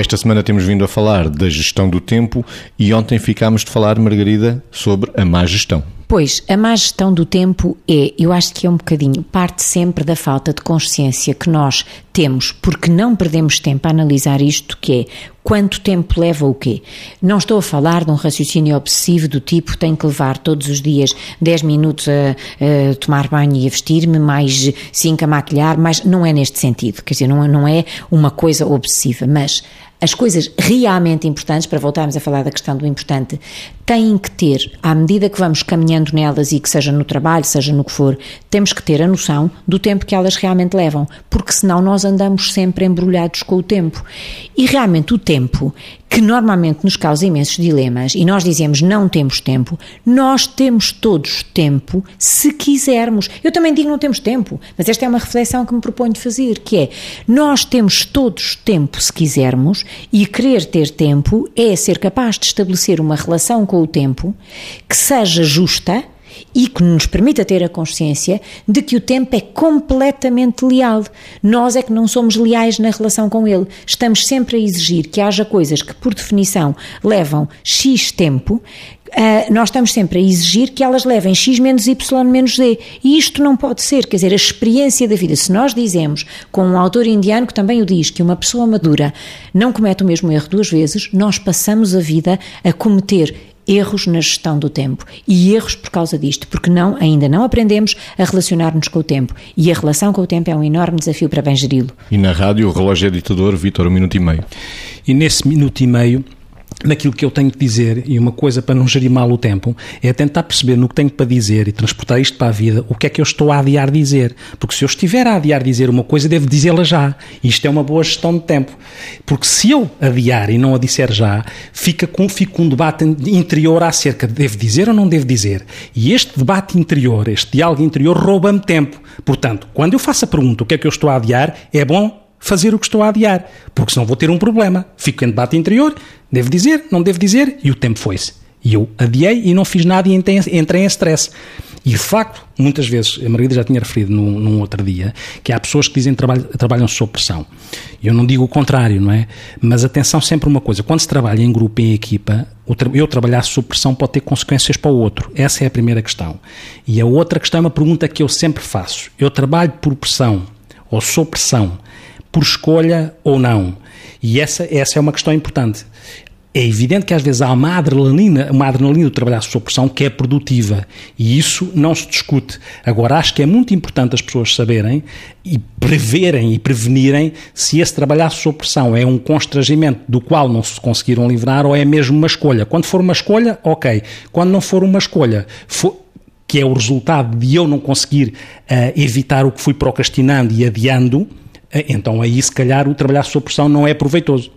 Esta semana temos vindo a falar da gestão do tempo e ontem ficámos de falar, Margarida, sobre a má gestão. Pois, a má gestão do tempo é, eu acho que é um bocadinho, parte sempre da falta de consciência que nós temos, porque não perdemos tempo a analisar isto, que é quanto tempo leva o quê? Não estou a falar de um raciocínio obsessivo do tipo tenho que levar todos os dias 10 minutos a, a tomar banho e a vestir-me, mais 5 a maquilhar, mas não é neste sentido, quer dizer, não, não é uma coisa obsessiva, mas as coisas realmente importantes, para voltarmos a falar da questão do importante, têm que ter, à medida que vamos caminhando nelas e que seja no trabalho, seja no que for, temos que ter a noção do tempo que elas realmente levam, porque senão nós andamos sempre embrulhados com o tempo. E realmente o tempo que normalmente nos causa imensos dilemas e nós dizemos não temos tempo, nós temos todos tempo se quisermos. Eu também digo não temos tempo, mas esta é uma reflexão que me proponho fazer, que é nós temos todos tempo se quisermos e querer ter tempo é ser capaz de estabelecer uma relação com o tempo que seja justa e que nos permita ter a consciência de que o tempo é completamente leal. Nós é que não somos leais na relação com ele. Estamos sempre a exigir que haja coisas que, por definição, levam X tempo, Uh, nós estamos sempre a exigir que elas levem X menos Y menos Z. E isto não pode ser, quer dizer, a experiência da vida. Se nós dizemos, com um autor indiano que também o diz, que uma pessoa madura não comete o mesmo erro duas vezes, nós passamos a vida a cometer erros na gestão do tempo e erros por causa disto, porque não, ainda não aprendemos a relacionar-nos com o tempo e a relação com o tempo é um enorme desafio para bem geri-lo. E na rádio, o relógio é ditador, Vitor, um minuto e meio. E nesse minuto e meio naquilo que eu tenho que dizer, e uma coisa para não gerir mal o tempo, é tentar perceber no que tenho para dizer e transportar isto para a vida, o que é que eu estou a adiar dizer. Porque se eu estiver a adiar dizer uma coisa, devo dizê-la já. Isto é uma boa gestão de tempo. Porque se eu adiar e não a disser já, fica com, fica com um debate interior acerca de devo dizer ou não devo dizer. E este debate interior, este diálogo interior, rouba-me tempo. Portanto, quando eu faço a pergunta o que é que eu estou a adiar, é bom fazer o que estou a adiar, porque senão vou ter um problema. Fico em debate interior, devo dizer, não devo dizer, e o tempo foi-se. E eu adiei e não fiz nada e entrei em stress. E de facto, muitas vezes, a Margarida já tinha referido num, num outro dia, que há pessoas que dizem que trabalham, trabalham sob pressão. Eu não digo o contrário, não é? Mas atenção sempre uma coisa, quando se trabalha em grupo, em equipa, eu trabalhar sob pressão pode ter consequências para o outro. Essa é a primeira questão. E a outra questão é uma pergunta que eu sempre faço. Eu trabalho por pressão ou sob pressão por escolha ou não. E essa, essa é uma questão importante. É evidente que às vezes há uma adrenalina, uma adrenalina do trabalhar sob pressão que é produtiva e isso não se discute. Agora, acho que é muito importante as pessoas saberem e preverem e prevenirem se esse trabalhar sob pressão é um constrangimento do qual não se conseguiram livrar ou é mesmo uma escolha. Quando for uma escolha, ok. Quando não for uma escolha, for, que é o resultado de eu não conseguir uh, evitar o que fui procrastinando e adiando, então aí se calhar o trabalhar sob pressão não é proveitoso.